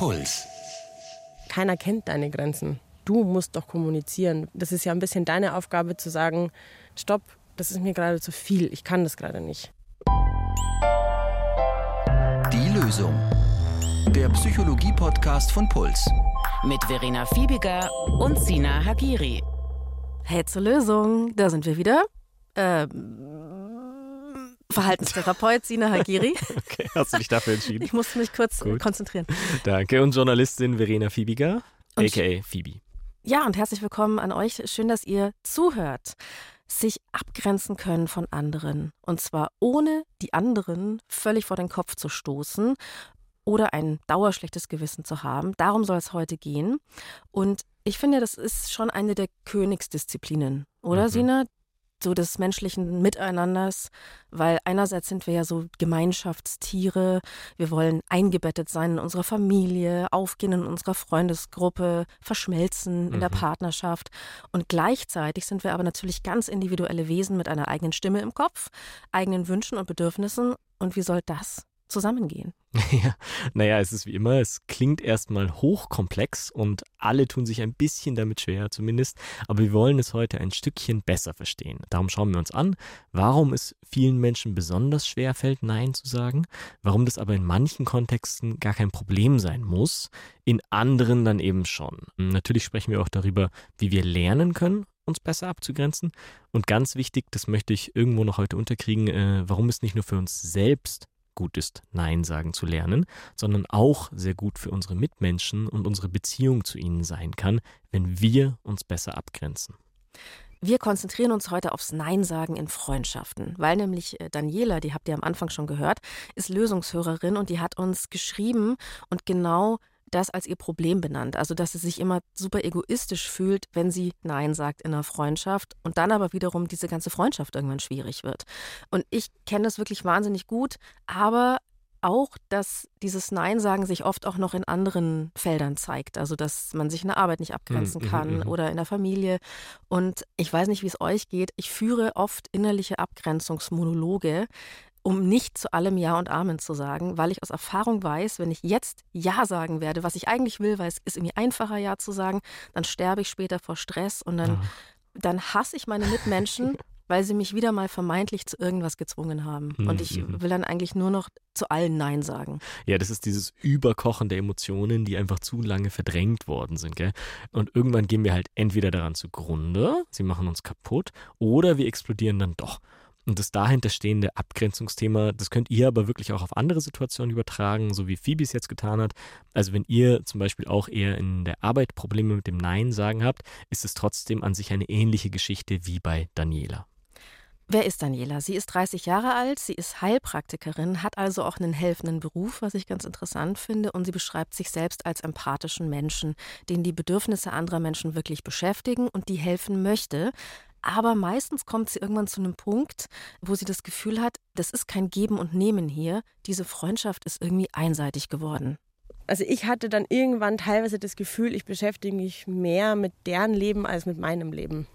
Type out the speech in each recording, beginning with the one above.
Puls. Keiner kennt deine Grenzen. Du musst doch kommunizieren. Das ist ja ein bisschen deine Aufgabe zu sagen, stopp, das ist mir gerade zu viel, ich kann das gerade nicht. Die Lösung. Der Psychologie-Podcast von Puls. Mit Verena Fiebiger und Sina Hagiri. Hey zur Lösung, da sind wir wieder. Ähm, Verhaltenstherapeut Sina Hagiri. Okay, hast du dich dafür entschieden? Ich musste mich kurz Gut. konzentrieren. Danke. Und Journalistin Verena Fiebiger, Und- a.k.a. Phoebe. Ja, und herzlich willkommen an euch. Schön, dass ihr zuhört. Sich abgrenzen können von anderen. Und zwar ohne die anderen völlig vor den Kopf zu stoßen oder ein dauerschlechtes Gewissen zu haben. Darum soll es heute gehen. Und ich finde, das ist schon eine der Königsdisziplinen, oder Mhm. Sina? So des menschlichen Miteinanders, weil einerseits sind wir ja so Gemeinschaftstiere, wir wollen eingebettet sein in unserer Familie, aufgehen in unserer Freundesgruppe, verschmelzen in der Mhm. Partnerschaft und gleichzeitig sind wir aber natürlich ganz individuelle Wesen mit einer eigenen Stimme im Kopf, eigenen Wünschen und Bedürfnissen und wie soll das zusammengehen? Ja, naja, es ist wie immer, es klingt erstmal hochkomplex und alle tun sich ein bisschen damit schwer zumindest, aber wir wollen es heute ein Stückchen besser verstehen. Darum schauen wir uns an, warum es vielen Menschen besonders schwer fällt, Nein zu sagen, warum das aber in manchen Kontexten gar kein Problem sein muss, in anderen dann eben schon. Natürlich sprechen wir auch darüber, wie wir lernen können, uns besser abzugrenzen und ganz wichtig, das möchte ich irgendwo noch heute unterkriegen, äh, warum es nicht nur für uns selbst gut ist, Nein sagen zu lernen, sondern auch sehr gut für unsere Mitmenschen und unsere Beziehung zu ihnen sein kann, wenn wir uns besser abgrenzen. Wir konzentrieren uns heute aufs Nein sagen in Freundschaften, weil nämlich äh, Daniela, die habt ihr am Anfang schon gehört, ist Lösungshörerin und die hat uns geschrieben und genau das als ihr Problem benannt. Also, dass sie sich immer super egoistisch fühlt, wenn sie Nein sagt in einer Freundschaft und dann aber wiederum diese ganze Freundschaft irgendwann schwierig wird. Und ich kenne das wirklich wahnsinnig gut, aber auch, dass dieses Nein sagen sich oft auch noch in anderen Feldern zeigt. Also, dass man sich in der Arbeit nicht abgrenzen Mhm, kann mhm. oder in der Familie. Und ich weiß nicht, wie es euch geht. Ich führe oft innerliche Abgrenzungsmonologe, um nicht zu allem Ja und Amen zu sagen, weil ich aus Erfahrung weiß, wenn ich jetzt Ja sagen werde, was ich eigentlich will, weil es ist irgendwie einfacher Ja zu sagen, dann sterbe ich später vor Stress und dann, Ja. dann hasse ich meine Mitmenschen, weil sie mich wieder mal vermeintlich zu irgendwas gezwungen haben. Und ich Mhm. will dann eigentlich nur noch zu allen Nein sagen. Ja, das ist dieses Überkochen der Emotionen, die einfach zu lange verdrängt worden sind, gell? Und irgendwann gehen wir halt entweder daran zugrunde, sie machen uns kaputt, oder wir explodieren dann doch. Und das dahinter stehende Abgrenzungsthema, das könnt ihr aber wirklich auch auf andere Situationen übertragen, so wie Phoebe es jetzt getan hat. Also wenn ihr zum Beispiel auch eher in der Arbeit Probleme mit dem Nein sagen habt, ist es trotzdem an sich eine ähnliche Geschichte wie bei Daniela. Wer ist Daniela? Sie ist 30 Jahre alt, sie ist Heilpraktikerin, hat also auch einen helfenden Beruf, was ich ganz interessant finde, und sie beschreibt sich selbst als empathischen Menschen, den die Bedürfnisse anderer Menschen wirklich beschäftigen und die helfen möchte. Aber meistens kommt sie irgendwann zu einem Punkt, wo sie das Gefühl hat, das ist kein Geben und Nehmen hier, diese Freundschaft ist irgendwie einseitig geworden. Also ich hatte dann irgendwann teilweise das Gefühl, ich beschäftige mich mehr mit deren Leben als mit meinem Leben.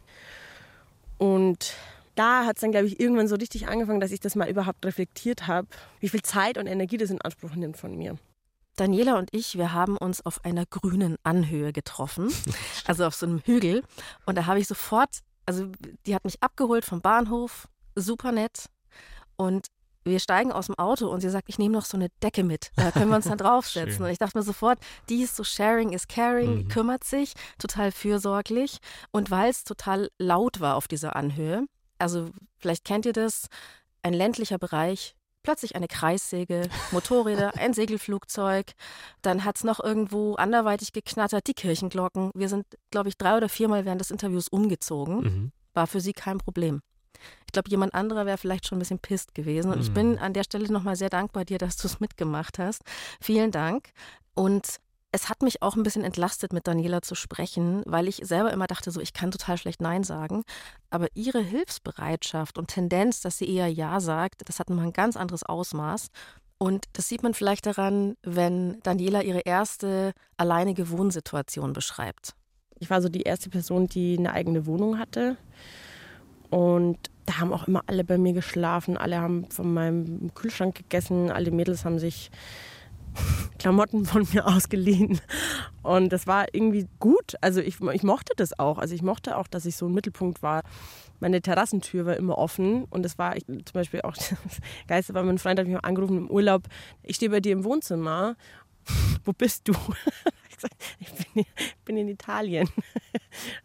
Und da hat es dann, glaube ich, irgendwann so richtig angefangen, dass ich das mal überhaupt reflektiert habe, wie viel Zeit und Energie das in Anspruch nimmt von mir. Daniela und ich, wir haben uns auf einer grünen Anhöhe getroffen, also auf so einem Hügel. Und da habe ich sofort, also die hat mich abgeholt vom Bahnhof, super nett. Und wir steigen aus dem Auto und sie sagt, ich nehme noch so eine Decke mit. Da können wir uns dann draufsetzen. Und ich dachte mir sofort, die ist so sharing is caring, Mhm. kümmert sich, total fürsorglich. Und weil es total laut war auf dieser Anhöhe, also vielleicht kennt ihr das, ein ländlicher Bereich, plötzlich eine Kreissäge, Motorräder, ein Segelflugzeug, dann hat es noch irgendwo anderweitig geknattert, die Kirchenglocken. Wir sind, glaube ich, drei oder viermal während des Interviews umgezogen. Mhm. War für sie kein Problem. Ich glaube, jemand anderer wäre vielleicht schon ein bisschen pisst gewesen. Und ich Mhm. bin an der Stelle nochmal sehr dankbar dir, dass du es mitgemacht hast. Vielen Dank. Und es hat mich auch ein bisschen entlastet, mit Daniela zu sprechen, weil ich selber immer dachte, so ich kann total schlecht Nein sagen. Aber ihre Hilfsbereitschaft und Tendenz, dass sie eher Ja sagt, das hat nochmal ein ganz anderes Ausmaß. Und das sieht man vielleicht daran, wenn Daniela ihre erste alleinige Wohnsituation beschreibt. Ich war so die erste Person, die eine eigene Wohnung hatte. Und da haben auch immer alle bei mir geschlafen. Alle haben von meinem Kühlschrank gegessen. Alle Mädels haben sich Klamotten von mir ausgeliehen. Und das war irgendwie gut. Also ich, ich mochte das auch. Also ich mochte auch, dass ich so ein Mittelpunkt war. Meine Terrassentür war immer offen und das war ich, zum Beispiel auch das Geiste, weil mein Freund hat mich angerufen im Urlaub. Ich stehe bei dir im Wohnzimmer. Wo bist du? Ich, gesagt, ich bin, bin, in Italien.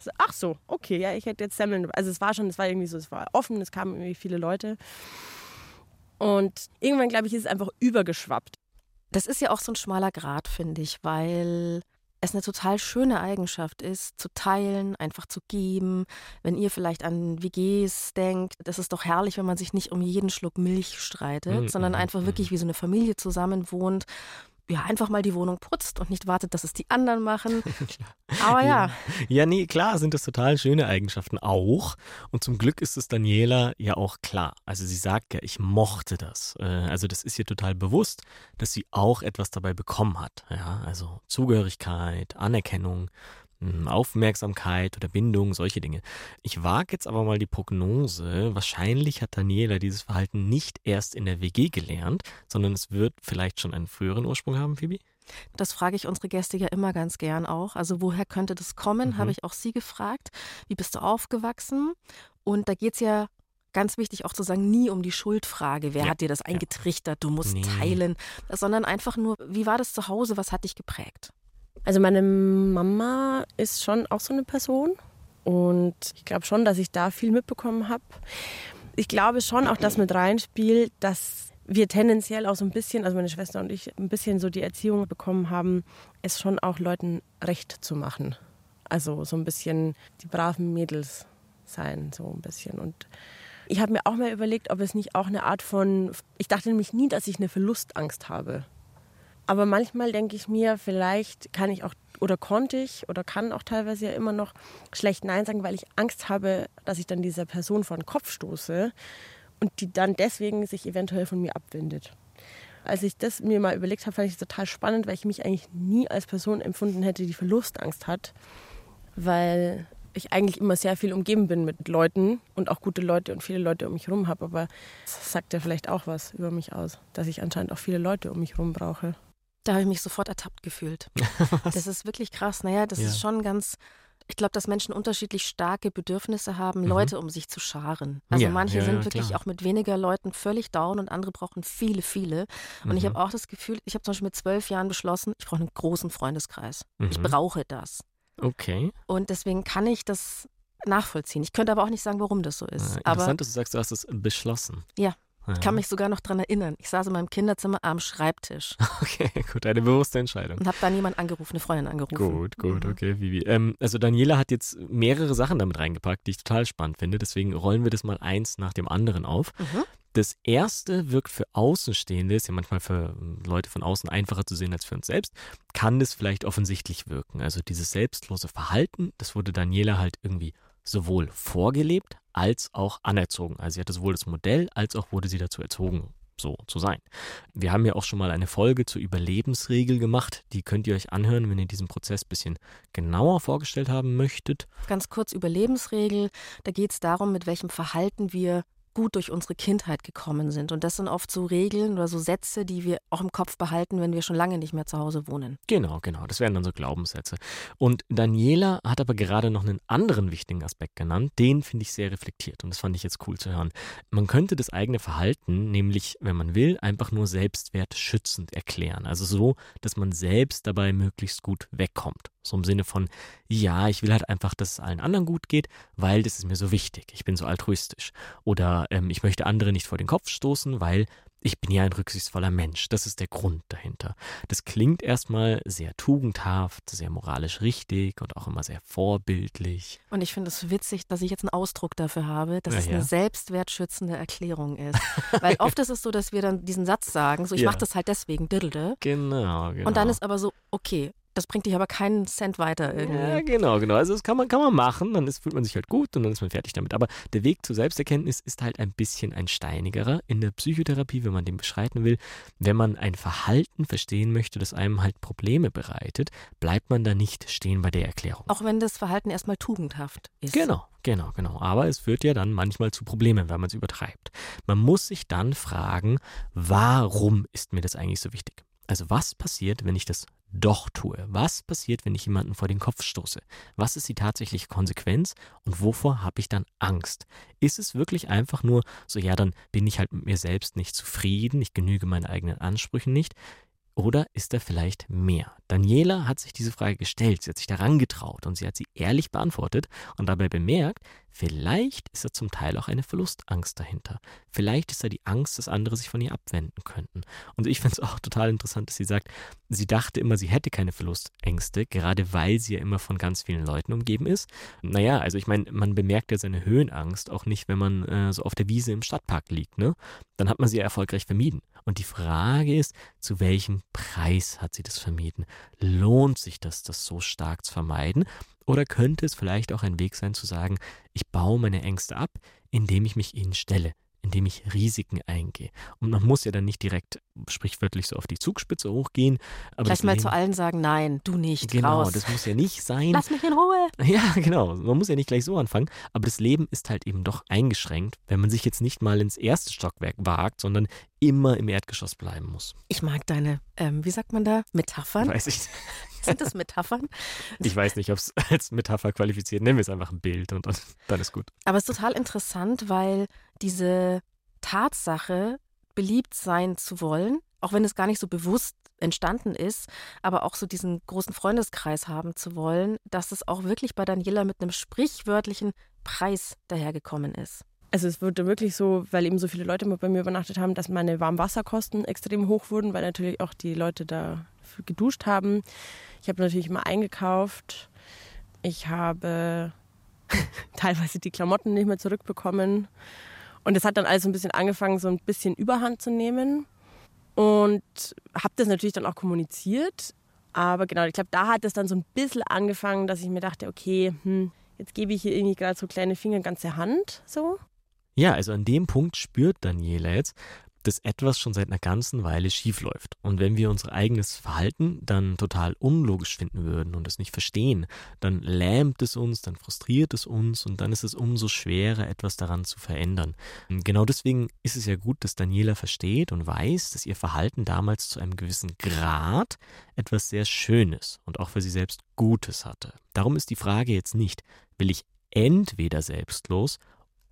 So, ach so, okay, ja, ich hätte jetzt Semmeln. Also es war schon, es war irgendwie so, es war offen, es kamen irgendwie viele Leute. Und irgendwann, glaube ich, ist es einfach übergeschwappt. Das ist ja auch so ein schmaler Grad, finde ich, weil es eine total schöne Eigenschaft ist, zu teilen, einfach zu geben. Wenn ihr vielleicht an WGs denkt, das ist doch herrlich, wenn man sich nicht um jeden Schluck Milch streitet, mhm. sondern einfach wirklich mhm. wie so eine Familie zusammen wohnt ja, einfach mal die Wohnung putzt und nicht wartet, dass es die anderen machen. Aber ja. ja. Ja, nee, klar sind das total schöne Eigenschaften auch. Und zum Glück ist es Daniela ja auch klar. Also sie sagt ja, ich mochte das. Äh, also das ist ihr total bewusst, dass sie auch etwas dabei bekommen hat. Ja, also Zugehörigkeit, Anerkennung, Aufmerksamkeit oder Bindung, solche Dinge. Ich wage jetzt aber mal die Prognose, wahrscheinlich hat Daniela dieses Verhalten nicht erst in der WG gelernt, sondern es wird vielleicht schon einen früheren Ursprung haben, Phoebe? Das frage ich unsere Gäste ja immer ganz gern auch. Also woher könnte das kommen, mhm. habe ich auch sie gefragt. Wie bist du aufgewachsen? Und da geht es ja ganz wichtig auch zu sagen, nie um die Schuldfrage, wer ja. hat dir das eingetrichtert, du musst nee. teilen, sondern einfach nur, wie war das zu Hause, was hat dich geprägt? Also meine Mama ist schon auch so eine Person und ich glaube schon, dass ich da viel mitbekommen habe. Ich glaube schon auch, dass mit reinspielt, dass wir tendenziell auch so ein bisschen, also meine Schwester und ich, ein bisschen so die Erziehung bekommen haben, es schon auch Leuten recht zu machen. Also so ein bisschen die braven Mädels sein, so ein bisschen. Und ich habe mir auch mal überlegt, ob es nicht auch eine Art von, ich dachte nämlich nie, dass ich eine Verlustangst habe. Aber manchmal denke ich mir, vielleicht kann ich auch oder konnte ich oder kann auch teilweise ja immer noch schlecht Nein sagen, weil ich Angst habe, dass ich dann dieser Person vor den Kopf stoße und die dann deswegen sich eventuell von mir abwendet. Als ich das mir mal überlegt habe, fand ich es total spannend, weil ich mich eigentlich nie als Person empfunden hätte, die Verlustangst hat, weil ich eigentlich immer sehr viel umgeben bin mit Leuten und auch gute Leute und viele Leute um mich herum habe. Aber das sagt ja vielleicht auch was über mich aus, dass ich anscheinend auch viele Leute um mich herum brauche. Da habe ich mich sofort ertappt gefühlt. das ist wirklich krass. Naja, das ja. ist schon ganz. Ich glaube, dass Menschen unterschiedlich starke Bedürfnisse haben, mhm. Leute um sich zu scharen. Also ja, manche ja, sind wirklich klar. auch mit weniger Leuten völlig down und andere brauchen viele, viele. Und mhm. ich habe auch das Gefühl, ich habe zum Beispiel mit zwölf Jahren beschlossen, ich brauche einen großen Freundeskreis. Mhm. Ich brauche das. Okay. Und deswegen kann ich das nachvollziehen. Ich könnte aber auch nicht sagen, warum das so ist. Ja, interessant, aber, dass du sagst, du hast es beschlossen. Ja, ich kann mich sogar noch daran erinnern. Ich saß in meinem Kinderzimmer am Schreibtisch. Okay, gut, eine bewusste Entscheidung. Und habe da niemand angerufen, eine Freundin angerufen. Gut, gut, mhm. okay, Vivi. Ähm, also Daniela hat jetzt mehrere Sachen damit reingepackt, die ich total spannend finde. Deswegen rollen wir das mal eins nach dem anderen auf. Mhm. Das erste wirkt für Außenstehende, ist ja manchmal für Leute von außen einfacher zu sehen als für uns selbst, kann das vielleicht offensichtlich wirken. Also dieses selbstlose Verhalten, das wurde Daniela halt irgendwie sowohl vorgelebt als auch anerzogen. Also sie hatte sowohl das Modell als auch wurde sie dazu erzogen, so zu sein. Wir haben ja auch schon mal eine Folge zur Überlebensregel gemacht. Die könnt ihr euch anhören, wenn ihr diesen Prozess ein bisschen genauer vorgestellt haben möchtet. Ganz kurz Überlebensregel. Da geht es darum, mit welchem Verhalten wir gut durch unsere Kindheit gekommen sind. Und das sind oft so Regeln oder so Sätze, die wir auch im Kopf behalten, wenn wir schon lange nicht mehr zu Hause wohnen. Genau, genau. Das wären dann so Glaubenssätze. Und Daniela hat aber gerade noch einen anderen wichtigen Aspekt genannt. Den finde ich sehr reflektiert und das fand ich jetzt cool zu hören. Man könnte das eigene Verhalten, nämlich, wenn man will, einfach nur selbstwertschützend erklären. Also so, dass man selbst dabei möglichst gut wegkommt. So im Sinne von, ja, ich will halt einfach, dass es allen anderen gut geht, weil das ist mir so wichtig. Ich bin so altruistisch. Oder ähm, ich möchte andere nicht vor den Kopf stoßen, weil ich bin ja ein rücksichtsvoller Mensch. Das ist der Grund dahinter. Das klingt erstmal sehr tugendhaft, sehr moralisch richtig und auch immer sehr vorbildlich. Und ich finde es witzig, dass ich jetzt einen Ausdruck dafür habe, dass ja, es eine selbstwertschützende Erklärung ist. Weil oft ist es so, dass wir dann diesen Satz sagen, so ich ja. mache das halt deswegen, diddle. Genau, genau. Und dann ist aber so, okay, das bringt dich aber keinen Cent weiter irgendwie. Ja, genau, genau. Also das kann man, kann man machen, dann ist, fühlt man sich halt gut und dann ist man fertig damit. Aber der Weg zur Selbsterkenntnis ist halt ein bisschen ein steinigerer in der Psychotherapie, wenn man den beschreiten will. Wenn man ein Verhalten verstehen möchte, das einem halt Probleme bereitet, bleibt man da nicht stehen bei der Erklärung. Auch wenn das Verhalten erstmal tugendhaft ist. Genau, genau, genau. Aber es führt ja dann manchmal zu Problemen, weil man es übertreibt. Man muss sich dann fragen, warum ist mir das eigentlich so wichtig? Also was passiert, wenn ich das doch tue? Was passiert, wenn ich jemanden vor den Kopf stoße? Was ist die tatsächliche Konsequenz und wovor habe ich dann Angst? Ist es wirklich einfach nur so, ja, dann bin ich halt mit mir selbst nicht zufrieden, ich genüge meinen eigenen Ansprüchen nicht? Oder ist da vielleicht mehr? Daniela hat sich diese Frage gestellt, sie hat sich daran getraut und sie hat sie ehrlich beantwortet und dabei bemerkt, vielleicht ist da zum Teil auch eine Verlustangst dahinter. Vielleicht ist da die Angst, dass andere sich von ihr abwenden könnten. Und ich finde es auch total interessant, dass sie sagt, sie dachte immer, sie hätte keine Verlustängste, gerade weil sie ja immer von ganz vielen Leuten umgeben ist. Naja, also ich meine, man bemerkt ja seine Höhenangst auch nicht, wenn man äh, so auf der Wiese im Stadtpark liegt, ne? Dann hat man sie ja erfolgreich vermieden. Und die Frage ist, zu welchem Preis hat sie das vermieden? Lohnt sich das, das so stark zu vermeiden? Oder könnte es vielleicht auch ein Weg sein zu sagen, ich baue meine Ängste ab, indem ich mich ihnen stelle, indem ich Risiken eingehe. Und man muss ja dann nicht direkt sprichwörtlich so auf die Zugspitze hochgehen. Aber Gleich mal zu allen sagen, nein, du nicht. Genau, raus. das muss ja nicht sein. Lass mich in Ruhe. Ja, genau. Man muss ja nicht gleich so anfangen. Aber das Leben ist halt eben doch eingeschränkt, wenn man sich jetzt nicht mal ins erste Stockwerk wagt, sondern immer im Erdgeschoss bleiben muss. Ich mag deine, ähm, wie sagt man da, Metaphern. Weiß ich. Sind das Metaphern? Ich weiß nicht, ob es als Metapher qualifiziert. Nehmen wir es einfach ein Bild und dann, dann ist gut. Aber es ist total interessant, weil diese Tatsache, beliebt sein zu wollen, auch wenn es gar nicht so bewusst entstanden ist, aber auch so diesen großen Freundeskreis haben zu wollen, dass es auch wirklich bei Daniela mit einem sprichwörtlichen Preis dahergekommen ist. Also es wurde wirklich so, weil eben so viele Leute bei mir übernachtet haben, dass meine Warmwasserkosten extrem hoch wurden, weil natürlich auch die Leute da geduscht haben. Ich habe natürlich immer eingekauft. Ich habe teilweise die Klamotten nicht mehr zurückbekommen. Und es hat dann alles so ein bisschen angefangen, so ein bisschen Überhand zu nehmen. Und habe das natürlich dann auch kommuniziert. Aber genau, ich glaube, da hat es dann so ein bisschen angefangen, dass ich mir dachte, okay, hm, jetzt gebe ich hier irgendwie gerade so kleine Finger, ganze Hand so. Ja, also an dem Punkt spürt Daniela jetzt, dass etwas schon seit einer ganzen Weile schief läuft. Und wenn wir unser eigenes Verhalten dann total unlogisch finden würden und es nicht verstehen, dann lähmt es uns, dann frustriert es uns und dann ist es umso schwerer, etwas daran zu verändern. Und genau deswegen ist es ja gut, dass Daniela versteht und weiß, dass ihr Verhalten damals zu einem gewissen Grad etwas sehr Schönes und auch für sie selbst Gutes hatte. Darum ist die Frage jetzt nicht, will ich entweder selbstlos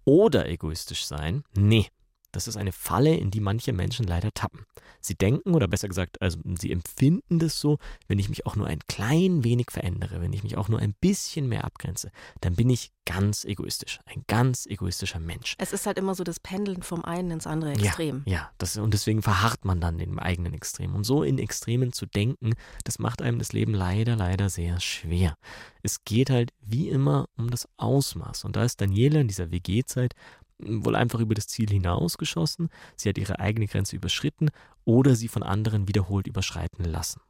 oder egoistisch sein? Nee, das ist eine Falle, in die manche Menschen leider tappen. Sie denken, oder besser gesagt, also sie empfinden das so, wenn ich mich auch nur ein klein wenig verändere, wenn ich mich auch nur ein bisschen mehr abgrenze, dann bin ich ganz egoistisch, ein ganz egoistischer Mensch. Es ist halt immer so das Pendeln vom einen ins andere Extrem. Ja, ja das, und deswegen verharrt man dann im eigenen Extrem. Und so in Extremen zu denken, das macht einem das Leben leider, leider sehr schwer. Es geht halt wie immer um das Ausmaß. Und da ist Daniela in dieser WG-Zeit wohl einfach über das Ziel hinausgeschossen, sie hat ihre eigene Grenze überschritten oder sie von anderen wiederholt überschreiten lassen.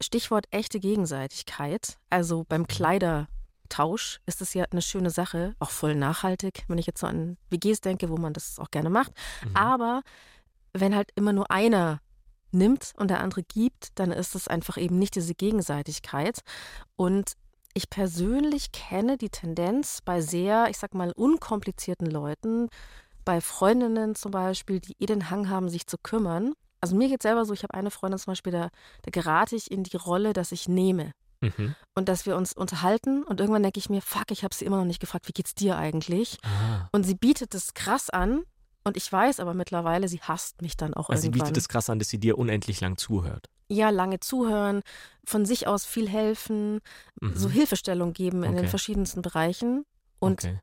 Stichwort echte Gegenseitigkeit. Also beim Kleidertausch ist es ja eine schöne Sache, auch voll nachhaltig, wenn ich jetzt so an WGs denke, wo man das auch gerne macht. Mhm. Aber wenn halt immer nur einer nimmt und der andere gibt, dann ist es einfach eben nicht diese Gegenseitigkeit. Und ich persönlich kenne die Tendenz bei sehr, ich sag mal, unkomplizierten Leuten, bei Freundinnen zum Beispiel, die eh den Hang haben, sich zu kümmern. Also mir geht selber so, ich habe eine Freundin zum Beispiel, da, da gerate ich in die Rolle, dass ich nehme. Mhm. Und dass wir uns unterhalten und irgendwann denke ich mir, fuck, ich habe sie immer noch nicht gefragt, wie geht's dir eigentlich? Ah. Und sie bietet es krass an und ich weiß aber mittlerweile, sie hasst mich dann auch also irgendwann. Sie bietet es krass an, dass sie dir unendlich lang zuhört ja, lange zuhören, von sich aus viel helfen, mhm. so Hilfestellung geben in den verschiedensten Bereichen. Und okay.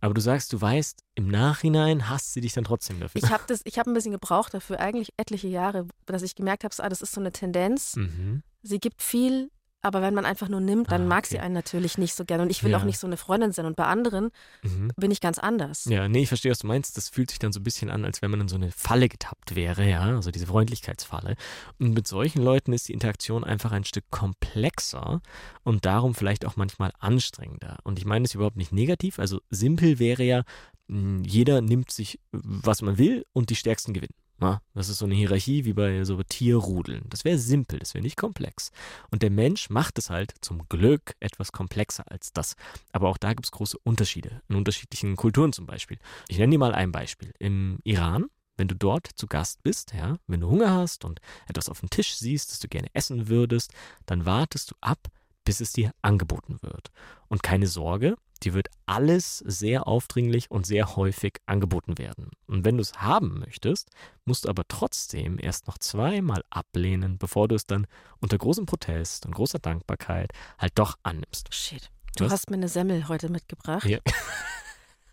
Aber du sagst, du weißt, im Nachhinein hasst sie dich dann trotzdem dafür. Ich habe das, ein bisschen gebraucht dafür, eigentlich etliche Jahre, dass ich gemerkt habe, ah, das ist so eine Tendenz. Mhm. Sie gibt viel, aber wenn man einfach nur nimmt, dann ah, mag sie einen natürlich nicht so gerne. Und ich will ja. auch nicht so eine Freundin sein. Und bei anderen mhm. bin ich ganz anders. Ja, nee, ich verstehe, was du meinst. Das fühlt sich dann so ein bisschen an, als wenn man in so eine Falle getappt wäre, ja, also diese Freundlichkeitsfalle. Und mit solchen Leuten ist die Interaktion einfach ein Stück komplexer und darum vielleicht auch manchmal anstrengender. Und ich meine es überhaupt nicht negativ. Also simpel wäre ja, jeder nimmt sich, was man will und die Stärksten gewinnen. Na, das ist so eine Hierarchie wie bei so Tierrudeln. Das wäre simpel, das wäre nicht komplex. Und der Mensch macht es halt zum Glück etwas komplexer als das. Aber auch da gibt es große Unterschiede, in unterschiedlichen Kulturen zum Beispiel. Ich nenne dir mal ein Beispiel. Im Iran wenn du dort zu Gast bist, ja, wenn du Hunger hast und etwas auf dem Tisch siehst, das du gerne essen würdest, dann wartest du ab, bis es dir angeboten wird. Und keine Sorge, dir wird alles sehr aufdringlich und sehr häufig angeboten werden. Und wenn du es haben möchtest, musst du aber trotzdem erst noch zweimal ablehnen, bevor du es dann unter großem Protest und großer Dankbarkeit halt doch annimmst. Shit. Du Was? hast mir eine Semmel heute mitgebracht. Ja.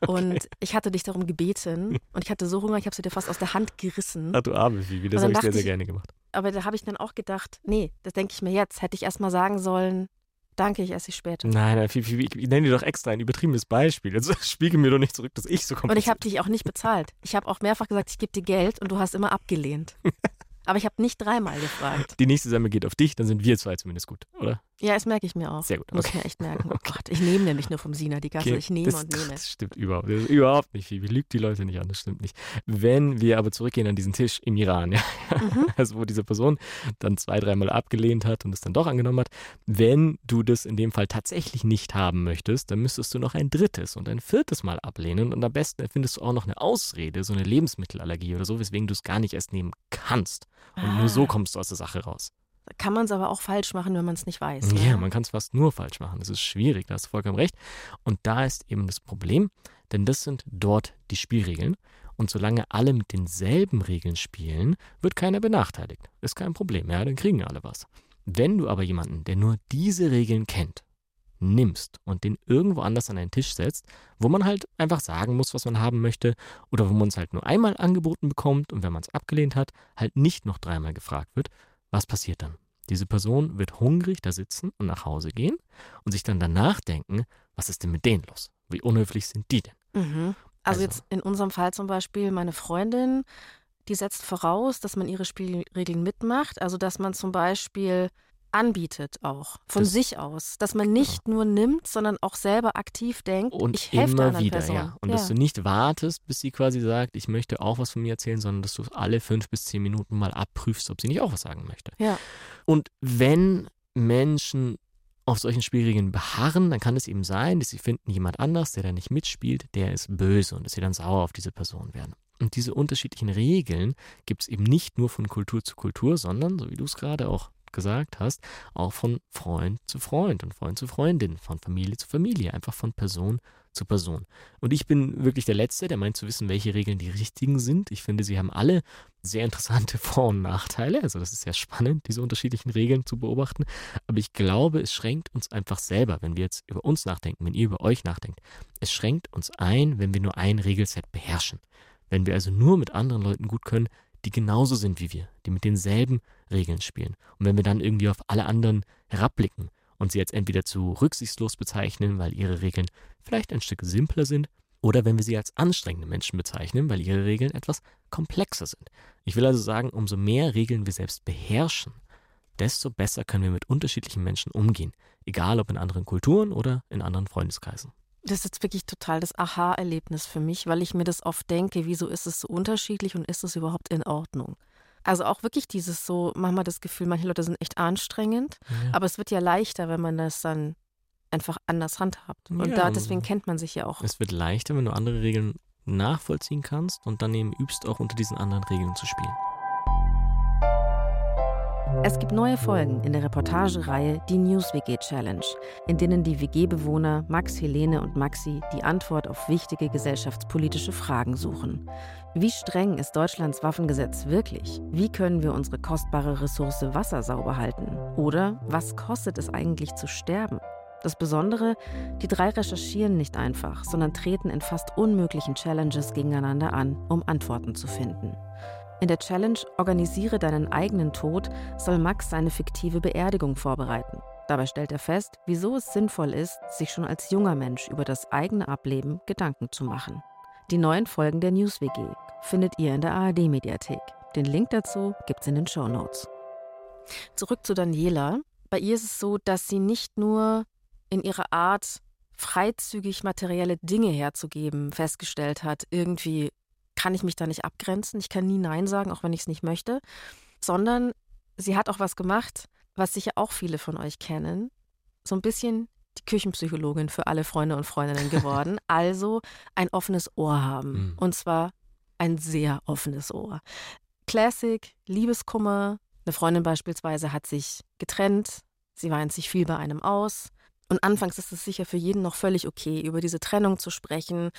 Und ich hatte dich darum gebeten und ich hatte so Hunger, ich habe sie dir fast aus der Hand gerissen. Ach du arme Vivi, das habe ich sehr, sehr gerne gemacht. Aber da habe ich dann auch gedacht, nee, das denke ich mir jetzt. Hätte ich erst mal sagen sollen, danke, ich esse später. Nein, nein, Vivi, Vivi, ich nenne dir doch extra ein übertriebenes Beispiel. Also spiegel mir doch nicht zurück, dass ich so Und kompliziert ich habe dich auch nicht bezahlt. Ich habe auch mehrfach gesagt, ich gebe dir Geld und du hast immer abgelehnt. Aber ich habe nicht dreimal gefragt. Die nächste Semmel geht auf dich, dann sind wir zwei zumindest gut, oder? Ja, das merke ich mir auch. Sehr gut. Muss Okay. ich mir echt merken. Oh Gott, ich nehme nämlich nur vom Sina die Gasse. Okay, Ich nehme das, und nehme. Das stimmt überhaupt, das ist überhaupt nicht viel. Lügt die Leute nicht an, das stimmt nicht. Wenn wir aber zurückgehen an diesen Tisch im Iran, ja, Mhm. also wo diese Person dann zwei, dreimal abgelehnt hat und es dann doch angenommen hat, wenn du das in dem Fall tatsächlich nicht haben möchtest, dann müsstest du noch ein drittes und ein viertes Mal ablehnen und am besten erfindest du auch noch eine Ausrede, so eine Lebensmittelallergie oder so, weswegen du es gar nicht erst nehmen kannst. Und nur so Ah. kommst du aus der Sache raus. Kann man es aber auch falsch machen, wenn man es nicht weiß. Ja, ne? man kann es fast nur falsch machen. Das ist schwierig, da hast du vollkommen recht. Und da ist eben das Problem, denn das sind dort die Spielregeln. Und solange alle mit denselben Regeln spielen, wird keiner benachteiligt. Ist kein Problem, ja, dann kriegen alle was. Wenn du aber jemanden, der nur diese Regeln kennt, nimmst und den irgendwo anders an einen Tisch setzt, wo man halt einfach sagen muss, was man haben möchte, oder wo man es halt nur einmal angeboten bekommt und wenn man es abgelehnt hat, halt nicht noch dreimal gefragt wird, was passiert dann? Diese Person wird hungrig da sitzen und nach Hause gehen und sich dann danach denken, was ist denn mit denen los? Wie unhöflich sind die denn? Mhm. Also, Also- jetzt in unserem Fall zum Beispiel meine Freundin, die setzt voraus, dass man ihre Spielregeln mitmacht. Also dass man zum Beispiel anbietet auch von Das- sich aus, dass man nicht nur nimmt, sondern auch selber aktiv denkt, Und ich helfe immer anderen wieder, Person. ja. Und dass du nicht wartest, bis sie quasi sagt, ich möchte auch was von mir erzählen, sondern dass du alle fünf bis zehn Minuten mal abprüfst, ob sie nicht auch was sagen möchte. Ja. Und wenn Menschen auf solchen Spielregeln beharren, dann kann es eben sein, dass sie finden, jemand anders, der da nicht mitspielt, der ist böse und dass sie dann sauer auf diese Person werden. Und diese unterschiedlichen Regeln gibt es eben nicht nur von Kultur zu Kultur, sondern, so wie du es gerade auch gesagt hast, auch von Freund zu Freund und Freund zu Freundin, von Familie zu Familie, einfach von Person zu Person. Und ich bin wirklich der Letzte, der meint zu wissen, welche Regeln die richtigen sind. Ich finde, sie haben alle sehr interessante Vor- und Nachteile. Also das ist sehr spannend, diese unterschiedlichen Regeln zu beobachten. Aber ich glaube, es schränkt uns einfach selber, wenn wir jetzt über uns nachdenken, wenn ihr über euch nachdenkt. Es schränkt uns ein, wenn wir nur ein Regelset beherrschen. Wenn wir also nur mit anderen Leuten gut können, die genauso sind wie wir, die mit denselben Regeln spielen. Und wenn wir dann irgendwie auf alle anderen herabblicken und sie jetzt entweder zu rücksichtslos bezeichnen, weil ihre Regeln vielleicht ein Stück simpler sind, oder wenn wir sie als anstrengende Menschen bezeichnen, weil ihre Regeln etwas komplexer sind. Ich will also sagen, umso mehr Regeln wir selbst beherrschen, desto besser können wir mit unterschiedlichen Menschen umgehen, egal ob in anderen Kulturen oder in anderen Freundeskreisen. Das ist jetzt wirklich total das Aha-Erlebnis für mich, weil ich mir das oft denke, wieso ist es so unterschiedlich und ist es überhaupt in Ordnung? Also auch wirklich dieses so, manchmal das Gefühl, manche Leute sind echt anstrengend, Ja. aber es wird ja leichter, wenn man das dann einfach anders handhabt. Und Ja, da deswegen kennt man sich ja auch. Es wird leichter, wenn du andere Regeln nachvollziehen kannst und dann eben übst, auch unter diesen anderen Regeln zu spielen. Es gibt neue Folgen in der Reportagereihe Die News WG Challenge, in denen die WG-Bewohner Max, Helene und Maxi die Antwort auf wichtige gesellschaftspolitische Fragen suchen. Wie streng ist Deutschlands Waffengesetz wirklich? Wie können wir unsere kostbare Ressource Wasser sauber halten? Oder was kostet es eigentlich zu sterben? Das Besondere, die drei recherchieren nicht einfach, sondern treten in fast unmöglichen Challenges gegeneinander an, um Antworten zu finden. In der Challenge Organisiere deinen eigenen Tod soll Max seine fiktive Beerdigung vorbereiten. Dabei stellt er fest, wieso es sinnvoll ist, sich schon als junger Mensch über das eigene Ableben Gedanken zu machen. Die neuen Folgen der News WG findet ihr in der ARD Mediathek. Den Link dazu gibt's in den Show Notes. Zurück zu Daniela. Bei ihr ist es so, dass sie nicht nur in ihrer Art freizügig materielle Dinge herzugeben festgestellt hat, irgendwie kann ich mich da nicht abgrenzen, ich kann nie Nein sagen, auch wenn ich es nicht möchte, sondern sie hat auch was gemacht, was sicher auch viele von euch kennen, so ein bisschen die Küchenpsychologin für alle Freunde und Freundinnen geworden, also ein offenes Ohr haben. Mhm. Und zwar ein sehr offenes Ohr. Classic, Liebeskummer. Eine Freundin beispielsweise hat sich getrennt, sie weint sich viel bei einem aus. Und anfangs ist es sicher für jeden noch völlig okay, über diese Trennung zu sprechen,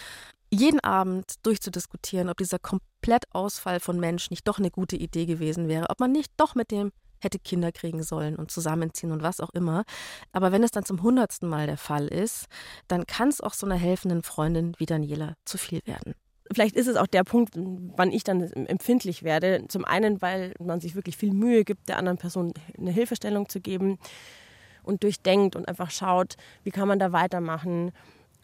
jeden Abend durchzudiskutieren, ob dieser Komplettausfall von Mensch nicht doch eine gute Idee gewesen wäre, ob man nicht doch mit dem hätte Kinder kriegen sollen und zusammenziehen und was auch immer. Aber wenn es dann zum hundertsten Mal der Fall ist, dann kann es auch so einer helfenden Freundin wie Daniela zu viel werden. Vielleicht ist es auch der Punkt, wann ich dann empfindlich werde. Zum einen, weil man sich wirklich viel Mühe gibt, der anderen Person eine Hilfestellung zu geben und durchdenkt und einfach schaut, wie kann man da weitermachen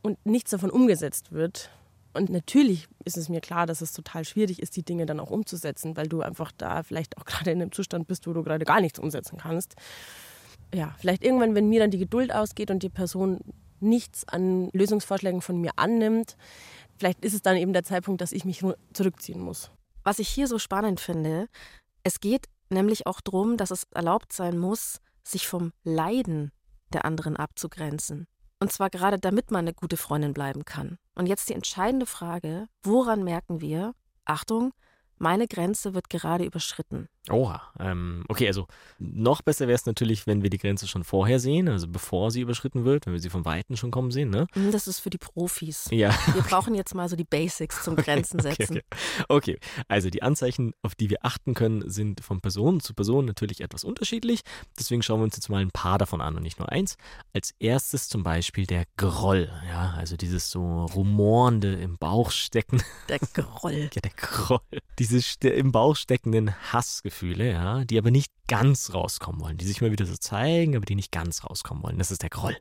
und nichts davon umgesetzt wird. Und natürlich ist es mir klar, dass es total schwierig ist, die Dinge dann auch umzusetzen, weil du einfach da vielleicht auch gerade in einem Zustand bist, wo du gerade gar nichts umsetzen kannst. Ja, vielleicht irgendwann, wenn mir dann die Geduld ausgeht und die Person nichts an Lösungsvorschlägen von mir annimmt, vielleicht ist es dann eben der Zeitpunkt, dass ich mich zurückziehen muss. Was ich hier so spannend finde, es geht nämlich auch darum, dass es erlaubt sein muss, sich vom Leiden der anderen abzugrenzen. Und zwar gerade damit man eine gute Freundin bleiben kann. Und jetzt die entscheidende Frage, woran merken wir, Achtung, meine Grenze wird gerade überschritten. Oha, ähm, okay, also noch besser wäre es natürlich, wenn wir die Grenze schon vorher sehen, also bevor sie überschritten wird, wenn wir sie von Weitem schon kommen sehen, ne? Hm, das ist für die Profis. Ja. Wir brauchen jetzt mal so die Basics zum Grenzen setzen. Okay, okay. okay, also die Anzeichen, auf die wir achten können, sind von Person zu Person natürlich etwas unterschiedlich. Deswegen schauen wir uns jetzt mal ein paar davon an und nicht nur eins. Als erstes zum Beispiel der Groll, ja, also dieses so rumornde im Bauch stecken. Der Groll. ja, der Groll. Diese im Bauch steckenden Hassgefühle. Gefühle, ja, die aber nicht ganz rauskommen wollen, die sich mal wieder so zeigen, aber die nicht ganz rauskommen wollen. Das ist der Groll.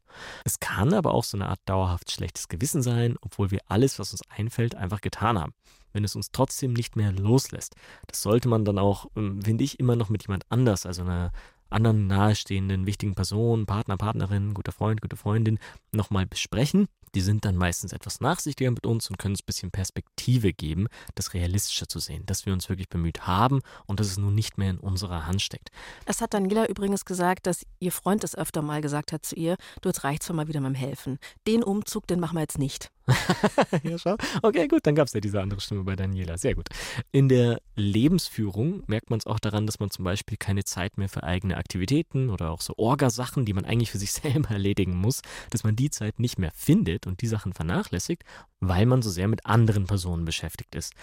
Es kann aber auch so eine Art dauerhaft schlechtes Gewissen sein, obwohl wir alles, was uns einfällt, einfach getan haben. Wenn es uns trotzdem nicht mehr loslässt. Das sollte man dann auch, ähm, finde ich, immer noch mit jemand anders, also einer anderen nahestehenden wichtigen Person, Partner, Partnerin, guter Freund, gute Freundin nochmal besprechen. Die sind dann meistens etwas nachsichtiger mit uns und können uns ein bisschen Perspektive geben, das realistischer zu sehen, dass wir uns wirklich bemüht haben und dass es nun nicht mehr in unserer Hand steckt. Das hat Daniela übrigens gesagt, dass ihr Freund es öfter mal gesagt hat zu ihr, du jetzt reicht's mal wieder mit dem Helfen. Den Umzug, den machen wir jetzt nicht. ja, schau. Okay, gut, dann gab es ja diese andere Stimme bei Daniela. Sehr gut. In der Lebensführung merkt man es auch daran, dass man zum Beispiel keine Zeit mehr für eigene Aktivitäten oder auch so Orgasachen, die man eigentlich für sich selber erledigen muss, dass man die Zeit nicht mehr findet und die Sachen vernachlässigt, weil man so sehr mit anderen Personen beschäftigt ist.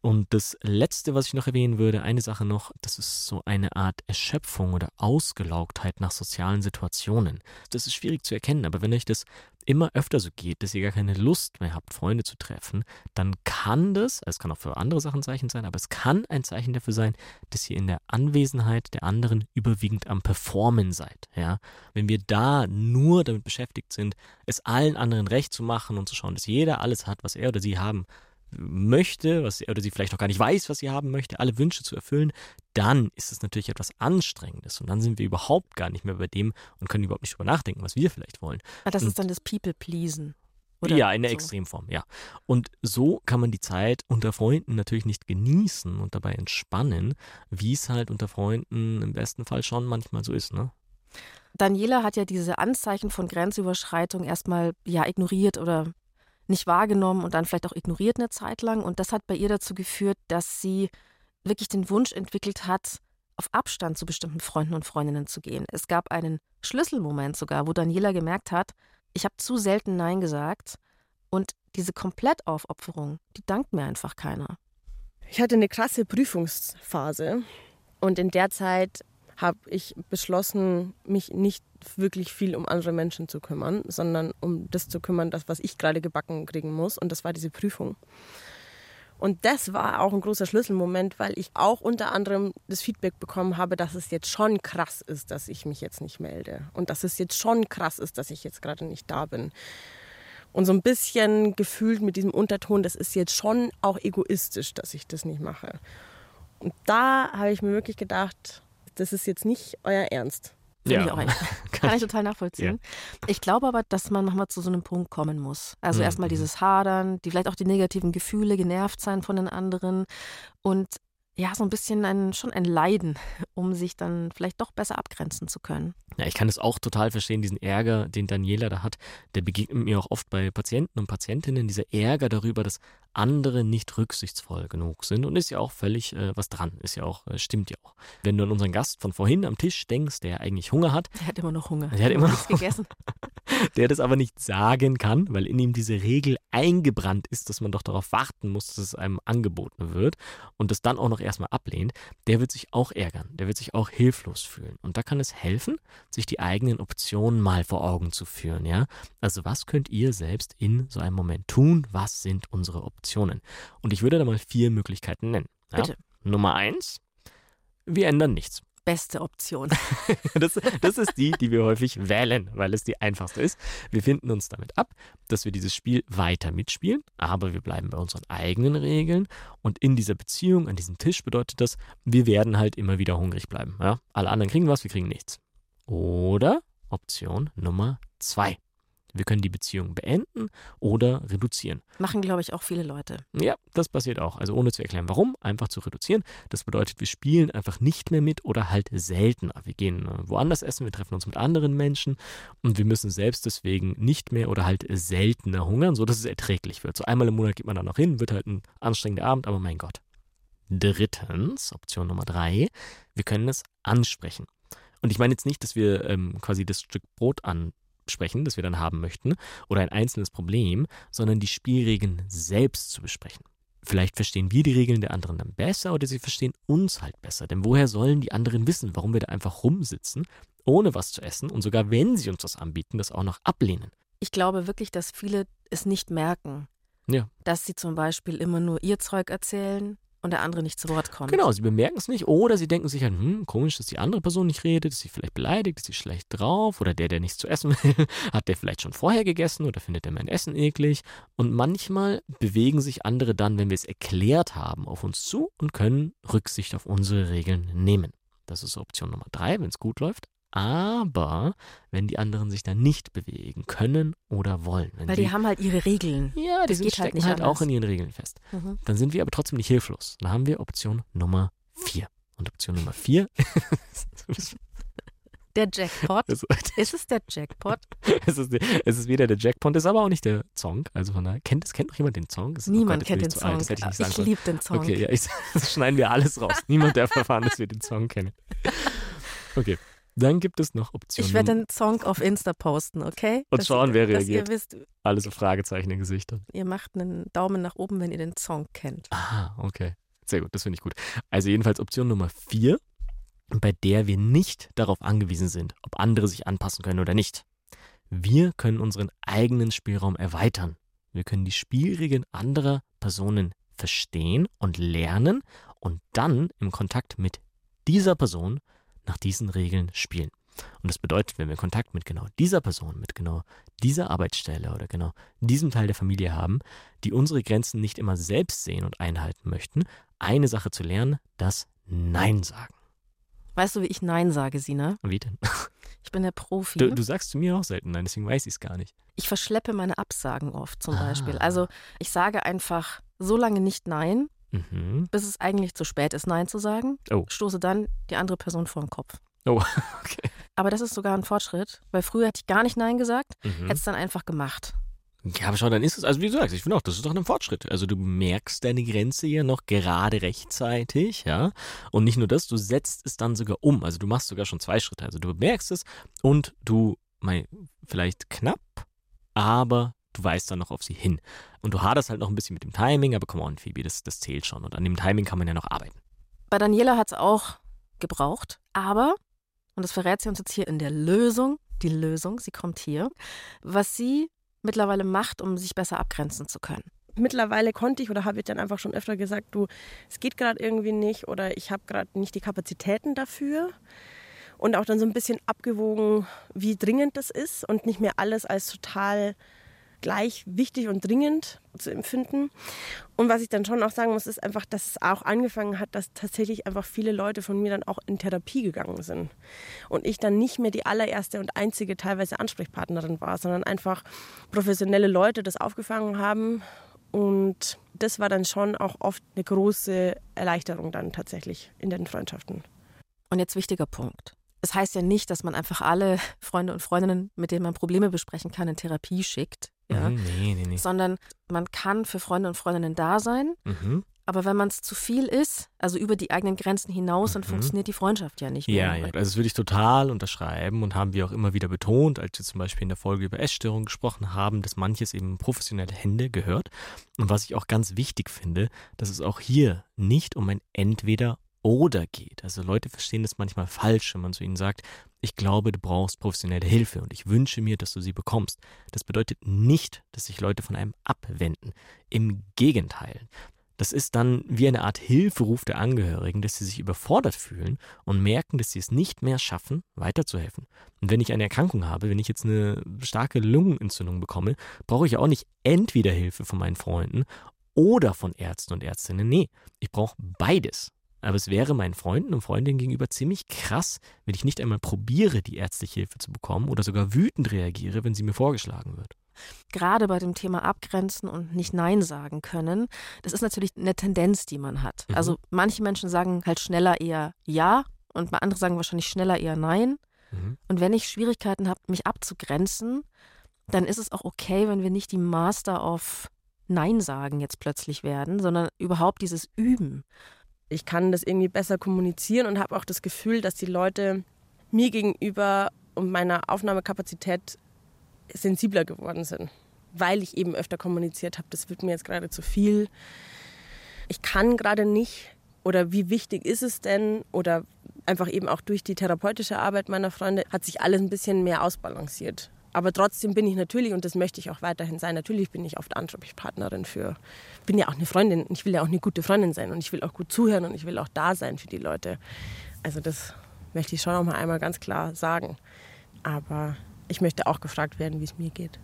Und das Letzte, was ich noch erwähnen würde, eine Sache noch, das ist so eine Art Erschöpfung oder Ausgelaugtheit nach sozialen Situationen. Das ist schwierig zu erkennen, aber wenn euch das immer öfter so geht, dass ihr gar keine Lust mehr habt, Freunde zu treffen, dann kann das, es kann auch für andere Sachen Zeichen sein, aber es kann ein Zeichen dafür sein, dass ihr in der Anwesenheit der anderen überwiegend am Performen seid. Ja? Wenn wir da nur damit beschäftigt sind, es allen anderen recht zu machen und zu schauen, dass jeder alles hat, was er oder sie haben möchte, was sie, oder sie vielleicht noch gar nicht weiß, was sie haben möchte, alle Wünsche zu erfüllen, dann ist es natürlich etwas Anstrengendes und dann sind wir überhaupt gar nicht mehr bei dem und können überhaupt nicht drüber nachdenken, was wir vielleicht wollen. Ah, das und, ist dann das People-Pleasen. ja, in der so. Extremform, ja. Und so kann man die Zeit unter Freunden natürlich nicht genießen und dabei entspannen, wie es halt unter Freunden im besten Fall schon manchmal so ist, ne? Daniela hat ja diese Anzeichen von Grenzüberschreitung erstmal ja ignoriert oder nicht wahrgenommen und dann vielleicht auch ignoriert eine Zeit lang. Und das hat bei ihr dazu geführt, dass sie wirklich den Wunsch entwickelt hat, auf Abstand zu bestimmten Freunden und Freundinnen zu gehen. Es gab einen Schlüsselmoment sogar, wo Daniela gemerkt hat, ich habe zu selten Nein gesagt und diese Komplettaufopferung, die dankt mir einfach keiner. Ich hatte eine krasse Prüfungsphase und in der Zeit habe ich beschlossen, mich nicht wirklich viel um andere Menschen zu kümmern, sondern um das zu kümmern, das, was ich gerade gebacken kriegen muss. Und das war diese Prüfung. Und das war auch ein großer Schlüsselmoment, weil ich auch unter anderem das Feedback bekommen habe, dass es jetzt schon krass ist, dass ich mich jetzt nicht melde. Und dass es jetzt schon krass ist, dass ich jetzt gerade nicht da bin. Und so ein bisschen gefühlt mit diesem Unterton, das ist jetzt schon auch egoistisch, dass ich das nicht mache. Und da habe ich mir wirklich gedacht, das ist jetzt nicht euer Ernst. Ja. Ich auch Kann ich total nachvollziehen. Ja. Ich glaube aber, dass man manchmal zu so einem Punkt kommen muss. Also mhm. erstmal dieses Hadern, die vielleicht auch die negativen Gefühle, genervt sein von den anderen. Und ja, so ein bisschen ein, schon ein Leiden, um sich dann vielleicht doch besser abgrenzen zu können. Ja, ich kann es auch total verstehen, diesen Ärger, den Daniela da hat. Der begegnet mir auch oft bei Patienten und Patientinnen, dieser Ärger darüber, dass andere nicht rücksichtsvoll genug sind. Und ist ja auch völlig äh, was dran. Ist ja auch, äh, stimmt ja auch. Wenn du an unseren Gast von vorhin am Tisch denkst, der eigentlich Hunger hat. Der hat immer noch Hunger. Der hat immer noch gegessen. der das aber nicht sagen kann, weil in ihm diese Regel eingebrannt ist, dass man doch darauf warten muss, dass es einem angeboten wird und das dann auch noch erstmal ablehnt, der wird sich auch ärgern, der wird sich auch hilflos fühlen. Und da kann es helfen, sich die eigenen Optionen mal vor Augen zu führen, ja? Also was könnt ihr selbst in so einem Moment tun? Was sind unsere Optionen? Und ich würde da mal vier Möglichkeiten nennen. Ja? Bitte. Nummer eins, wir ändern nichts beste Option. das, das, ist die, die wir häufig wählen, weil es die einfachste ist. Wir finden uns damit ab, dass wir dieses Spiel weiter mitspielen, aber wir bleiben bei unseren eigenen Regeln. Und in dieser Beziehung, an diesem Tisch bedeutet das, wir werden halt immer wieder hungrig bleiben. Ja? Alle anderen kriegen was, wir kriegen nichts. Oder Option Nummer zwei. Wir können die Beziehung beenden oder reduzieren. Machen, glaube ich, auch viele Leute. Ja, das passiert auch. Also ohne zu erklären, warum, einfach zu reduzieren. Das bedeutet, wir spielen einfach nicht mehr mit oder halt seltener. Wir gehen äh, woanders essen, wir treffen uns mit anderen Menschen und wir müssen selbst deswegen nicht mehr oder halt seltener hungern, sodass es erträglich wird. So einmal im Monat geht man da noch hin, wird halt ein anstrengender Abend, aber mein Gott. Drittens, Option Nummer drei, wir können es ansprechen. Und ich meine jetzt nicht, dass wir ähm, quasi das Stück Brot an sprechen, das wir dann haben möchten, oder ein einzelnes Problem, sondern die Spielregeln selbst zu besprechen. Vielleicht verstehen wir die Regeln der anderen dann besser oder sie verstehen uns halt besser. Denn woher sollen die anderen wissen, warum wir da einfach rumsitzen, ohne was zu essen und sogar wenn sie uns was anbieten, das auch noch ablehnen? Ich glaube wirklich, dass viele es nicht merken. Ja. Dass sie zum Beispiel immer nur ihr Zeug erzählen, und der andere nicht zu Wort kommt. Genau, sie bemerken es nicht oder sie denken sich halt, hm, komisch, dass die andere Person nicht redet, ist sie vielleicht beleidigt, ist sie schlecht drauf oder der, der nichts zu essen will, hat der vielleicht schon vorher gegessen oder findet er mein Essen eklig. Und manchmal bewegen sich andere dann, wenn wir es erklärt haben, auf uns zu und können Rücksicht auf unsere Regeln nehmen. Das ist Option Nummer drei, wenn es gut läuft. Aber wenn die anderen sich dann nicht bewegen können oder wollen. Weil die, die, haben halt ihre Regeln. Ja, die sind, halt stecken halt, halt auch in ihren Regeln fest. Mhm. Dann sind wir aber trotzdem nicht hilflos. Dann haben wir Option Nummer vier. Und Option Nummer vier Der Jackpot. ist es der Jackpot? es, ist, es ist weder der Jackpot, ist aber auch nicht der Song. Also von daher, kennt, kennt noch jemand den Song? Ist, Niemand oh Gott, kennt den Song. Das hätte ich ich liebe den Song. Okay, ja, ich, das schneiden wir alles raus. Niemand darf erfahren, dass wir den Song kennen. Okay. Dann gibt es noch Optionen. Ich werde den Song auf Insta posten, okay? Und dass schauen, wer reagiert. Ihr wisst, Alle so Fragezeichen in Gesichtern. Ihr macht einen Daumen nach oben, wenn ihr den Song kennt. Ah, okay. Sehr gut, das finde ich gut. Also jedenfalls Option Nummer vier, bei der wir nicht darauf angewiesen sind, ob andere sich anpassen können oder nicht. Wir können unseren eigenen Spielraum erweitern. Wir können die Spielregeln anderer Personen verstehen und lernen und dann im Kontakt mit dieser Person nach diesen Regeln spielen. Und das bedeutet, wenn wir Kontakt mit genau dieser Person, mit genau dieser Arbeitsstelle oder genau diesem Teil der Familie haben, die unsere Grenzen nicht immer selbst sehen und einhalten möchten, eine Sache zu lernen, das Nein sagen. Weißt du, wie ich Nein sage, Sina? Wie denn? Ich bin der Profi. Du, du sagst zu mir auch selten Nein, deswegen weiß ich es gar nicht. Ich verschleppe meine Absagen oft zum ah. Beispiel. Also ich sage einfach so lange nicht Nein, mhm. bis es eigentlich zu spät ist, Nein zu sagen. Oh. Stoße dann die andere Person vor den Kopf. Oh, okay. Aber das ist sogar ein Fortschritt, weil früher hätte ich gar nicht Nein gesagt, mhm. hätte es dann einfach gemacht. Ja, aber schau, dann ist es, also wie du sagst, ich finde auch, das ist doch ein Fortschritt. Also du merkst deine Grenze ja noch gerade rechtzeitig, ja. Und nicht nur das, du setzt es dann sogar um. Also du machst sogar schon zwei Schritte. Also du bemerkst es und du, mein, vielleicht knapp, aber du weißt dann noch auf sie hin. Und du haderst halt noch ein bisschen mit dem Timing, aber come on, Phoebe, das, das zählt schon. Und an dem Timing kann man ja noch arbeiten. Bei Daniela hat es auch gebraucht, aber, und das verrät sie uns jetzt hier in der Lösung, die Lösung, sie kommt hier, was sie mittlerweile macht, um sich besser abgrenzen zu können. Mittlerweile konnte ich oder habe ich dann einfach schon öfter gesagt, du, es geht gerade irgendwie nicht oder ich habe gerade nicht die Kapazitäten dafür und auch dann so ein bisschen abgewogen, wie dringend das ist und nicht mehr alles als total gleich wichtig und dringend zu empfinden. Und was ich dann schon auch sagen muss, ist einfach, dass es auch angefangen hat, dass tatsächlich einfach viele Leute von mir dann auch in Therapie gegangen sind. Und ich dann nicht mehr die allererste und einzige teilweise Ansprechpartnerin war, sondern einfach professionelle Leute das aufgefangen haben Und das war dann schon auch oft eine große Erleichterung dann tatsächlich in den Freundschaften. Und jetzt wichtiger Punkt. Es heißt ja nicht, dass man einfach alle Freunde und Freundinnen, mit denen man Probleme besprechen kann, in Therapie schickt. Ja? Mhm, nee, nee, nee. Sondern man kann für Freunde und Freundinnen da sein. Mhm. Aber wenn man es zu viel ist, also über die eigenen Grenzen hinaus, dann Mhm. funktioniert die Freundschaft ja nicht mehr. Ja, ja, also das würde ich total unterschreiben und haben wir auch immer wieder betont, als wir zum Beispiel in der Folge über Essstörungen gesprochen haben, dass manches eben professionelle Hände gehört. Und was ich auch ganz wichtig finde, dass es auch hier nicht um ein Entweder oder geht. Also Leute verstehen das manchmal falsch, wenn man zu ihnen sagt, ich glaube, du brauchst professionelle Hilfe und ich wünsche mir, dass du sie bekommst. Das bedeutet nicht, dass sich Leute von einem abwenden. Im Gegenteil. Das ist dann wie eine Art Hilferuf der Angehörigen, dass sie sich überfordert fühlen und merken, dass sie es nicht mehr schaffen, weiterzuhelfen. Und wenn ich eine Erkrankung habe, wenn ich jetzt eine starke Lungenentzündung bekomme, brauche ich auch nicht entweder Hilfe von meinen Freunden oder von Ärzten und Ärztinnen. Nee, ich brauche beides. Aber es wäre meinen Freunden und Freundinnen gegenüber ziemlich krass, wenn ich nicht einmal probiere, die ärztliche Hilfe zu bekommen oder sogar wütend reagiere, wenn sie mir vorgeschlagen wird. Gerade bei dem Thema Abgrenzen und nicht Nein sagen können, das ist natürlich eine Tendenz, die man hat. Mhm. Also manche Menschen sagen halt schneller eher Ja und andere sagen wahrscheinlich schneller eher Nein. Mhm. Und wenn ich Schwierigkeiten habe, mich abzugrenzen, dann ist es auch okay, wenn wir nicht die Master of Nein sagen jetzt plötzlich werden, sondern überhaupt dieses Üben. Ich kann das irgendwie besser kommunizieren und habe auch das Gefühl, dass die Leute mir gegenüber und meiner Aufnahmekapazität sensibler geworden sind, weil ich eben öfter kommuniziert habe. Das wird mir jetzt gerade zu viel. Ich kann gerade nicht oder wie wichtig ist es denn oder einfach eben auch durch die therapeutische Arbeit meiner Freunde hat sich alles ein bisschen mehr ausbalanciert. Aber trotzdem bin ich natürlich, und das möchte ich auch weiterhin sein, natürlich bin ich oft Ansprechpartnerin für, bin ja auch eine Freundin, ich will ja auch eine gute Freundin sein und ich will auch gut zuhören und ich will auch da sein für die Leute. Also das möchte ich schon noch mal einmal ganz klar sagen. Aber ich möchte auch gefragt werden, wie es mir geht.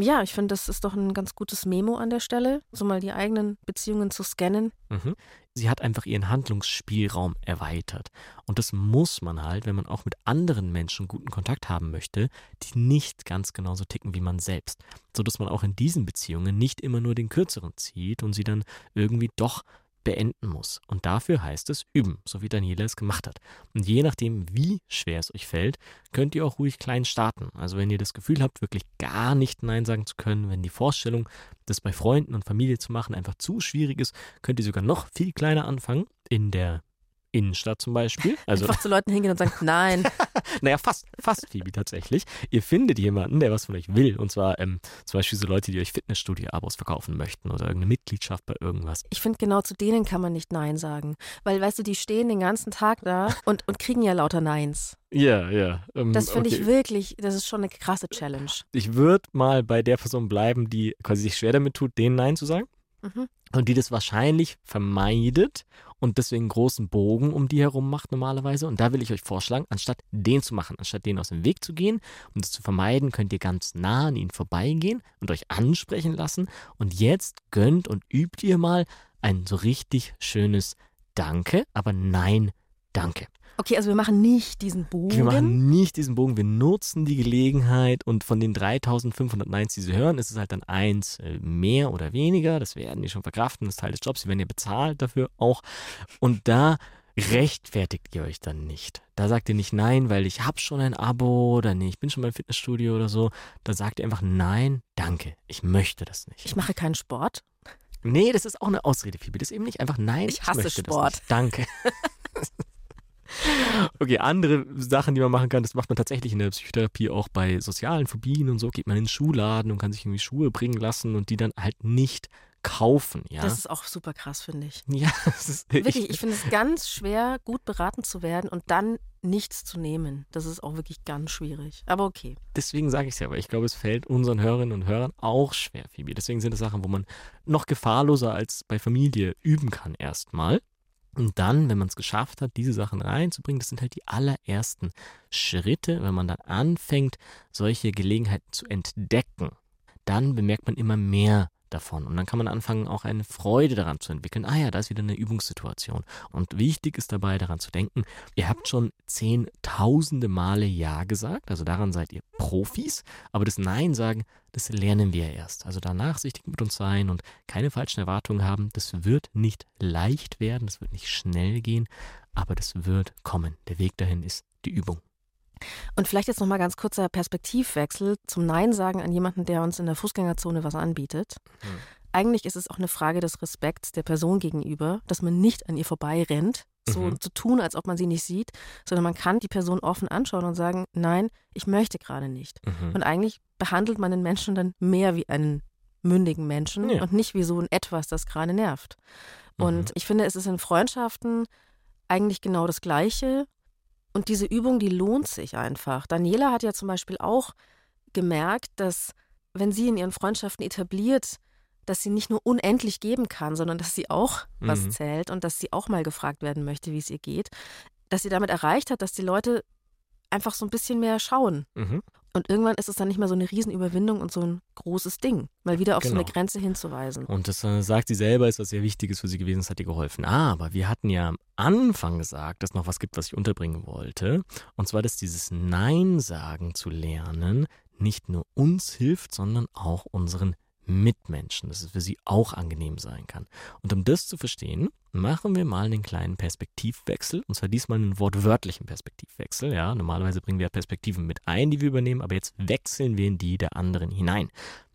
Ja, ich finde, das ist doch ein ganz gutes Memo an der Stelle, so mal die eigenen Beziehungen zu scannen. Mhm. Sie hat einfach ihren Handlungsspielraum erweitert. Und das muss man halt, wenn man auch mit anderen Menschen guten Kontakt haben möchte, die nicht ganz genauso ticken wie man selbst. So dass man auch in diesen Beziehungen nicht immer nur den Kürzeren zieht und sie dann irgendwie doch beenden muss. Und dafür heißt es üben, so wie Daniela es gemacht hat. Und je nachdem, wie schwer es euch fällt, könnt ihr auch ruhig klein starten. Also wenn ihr das Gefühl habt, wirklich gar nicht Nein sagen zu können, wenn die Vorstellung, das bei Freunden und Familie zu machen, einfach zu schwierig ist, könnt ihr sogar noch viel kleiner anfangen. In der Innenstadt zum Beispiel. Also, Einfach zu Leuten hingehen und sagen, nein, naja, fast, fast Phoebe tatsächlich. Ihr findet jemanden, der was von euch will. Und zwar ähm, zum Beispiel so Leute, die euch Fitnessstudio-Abos verkaufen möchten oder irgendeine Mitgliedschaft bei irgendwas. ich finde genau zu denen kann man nicht Nein sagen. Weil, weißt du, die stehen den ganzen Tag da und, und kriegen ja lauter Neins. Ja, ja. ähm, Das finde okay. ich wirklich, das ist schon eine krasse Challenge. Ich würde mal bei der Person bleiben, die quasi sich schwer damit tut, denen Nein zu sagen. Mhm. Und die das wahrscheinlich vermeidet und deswegen großen Bogen um die herum macht normalerweise. Und da will ich euch vorschlagen, anstatt den zu machen, anstatt denen aus dem Weg zu gehen, um das zu vermeiden, könnt ihr ganz nah an ihnen vorbeigehen und euch ansprechen lassen. Und jetzt gönnt und übt ihr mal ein so richtig schönes Danke, aber nein, danke. Okay, also wir machen nicht diesen Bogen. Wir machen nicht diesen Bogen, wir nutzen die Gelegenheit und von den 3500 Neins, die sie hören, ist es halt dann eins äh, mehr oder weniger. Das werden die schon verkraften, das ist Teil des Jobs, sie werden ja bezahlt dafür auch. Und da rechtfertigt ihr euch dann nicht. Da sagt ihr nicht nein, weil ich habe schon ein Abo oder nee, ich bin schon beim Fitnessstudio oder so. Da sagt ihr einfach nein, danke, ich möchte das nicht. Ich mache keinen Sport. Nee, das ist auch eine Ausrede, Phoebe. Das ist eben nicht einfach nein. Ich hasse möchte Sport. Danke. okay, andere Sachen, die man machen kann, das macht man tatsächlich in der Psychotherapie auch bei sozialen Phobien und so. Geht man in den Schuhladen und kann sich irgendwie Schuhe bringen lassen und die dann halt nicht kaufen, ja. Das ist auch super krass, finde ich. ja, das ist Wirklich, ich finde es ganz schwer, gut beraten zu werden und dann nichts zu nehmen. Das ist auch wirklich ganz schwierig. Aber okay. deswegen sage ich es ja, aber ich glaube, es fällt unseren Hörerinnen und Hörern auch schwer, Phoebe. Deswegen sind es Sachen, wo man noch gefahrloser als bei Familie üben kann erstmal. Und dann, wenn man es geschafft hat, diese Sachen reinzubringen, das sind halt die allerersten Schritte, wenn man dann anfängt, solche Gelegenheiten zu entdecken. Dann bemerkt man immer mehr davon. Und dann kann man anfangen, auch eine Freude daran zu entwickeln. Ah ja, da ist wieder eine Übungssituation. Und wichtig ist dabei, daran zu denken, ihr habt schon zehntausende Male Ja gesagt, also daran seid ihr Profis, aber das Nein sagen, das lernen wir erst. Also da nachsichtig mit uns sein und keine falschen Erwartungen haben, das wird nicht leicht werden, das wird nicht schnell gehen, aber das wird kommen. Der Weg dahin ist die Übung. Und vielleicht jetzt nochmal ganz kurzer Perspektivwechsel zum Nein sagen an jemanden, der uns in der Fußgängerzone was anbietet. Mhm. Eigentlich ist es auch eine Frage des Respekts der Person gegenüber, dass man nicht an ihr vorbei rennt, so mhm. zu tun, als ob man sie nicht sieht, sondern man kann die Person offen anschauen und sagen, nein, ich möchte gerade nicht. Mhm. Und eigentlich behandelt man den Menschen dann mehr wie einen mündigen Menschen ja. und nicht wie so ein etwas, das gerade nervt. Und mhm. ich finde, es ist in Freundschaften eigentlich genau das Gleiche. Und diese Übung, die lohnt sich einfach. Daniela hat ja zum Beispiel auch gemerkt, dass wenn sie in ihren Freundschaften etabliert, dass sie nicht nur unendlich geben kann, sondern dass sie auch mhm. was zählt und dass sie auch mal gefragt werden möchte, wie es ihr geht, dass sie damit erreicht hat, dass die Leute einfach so ein bisschen mehr schauen. Mhm. Und irgendwann ist es dann nicht mehr so eine Riesenüberwindung und so ein großes Ding, mal wieder auf genau. so eine genau. Grenze hinzuweisen. Und das äh, sagt sie selber, ist was sehr Wichtiges für sie gewesen, das hat ihr geholfen. Aber wir hatten ja am Anfang gesagt, dass noch was gibt, was ich unterbringen wollte. Und zwar, dass dieses Nein sagen zu lernen nicht nur uns hilft, sondern auch unseren Mitmenschen, dass es für sie auch angenehm sein kann. Und um das zu verstehen, machen wir mal einen kleinen Perspektivwechsel, und zwar diesmal einen wortwörtlichen Perspektivwechsel. Ja, normalerweise bringen wir Perspektiven mit ein, die wir übernehmen, aber jetzt wechseln wir in die der anderen hinein.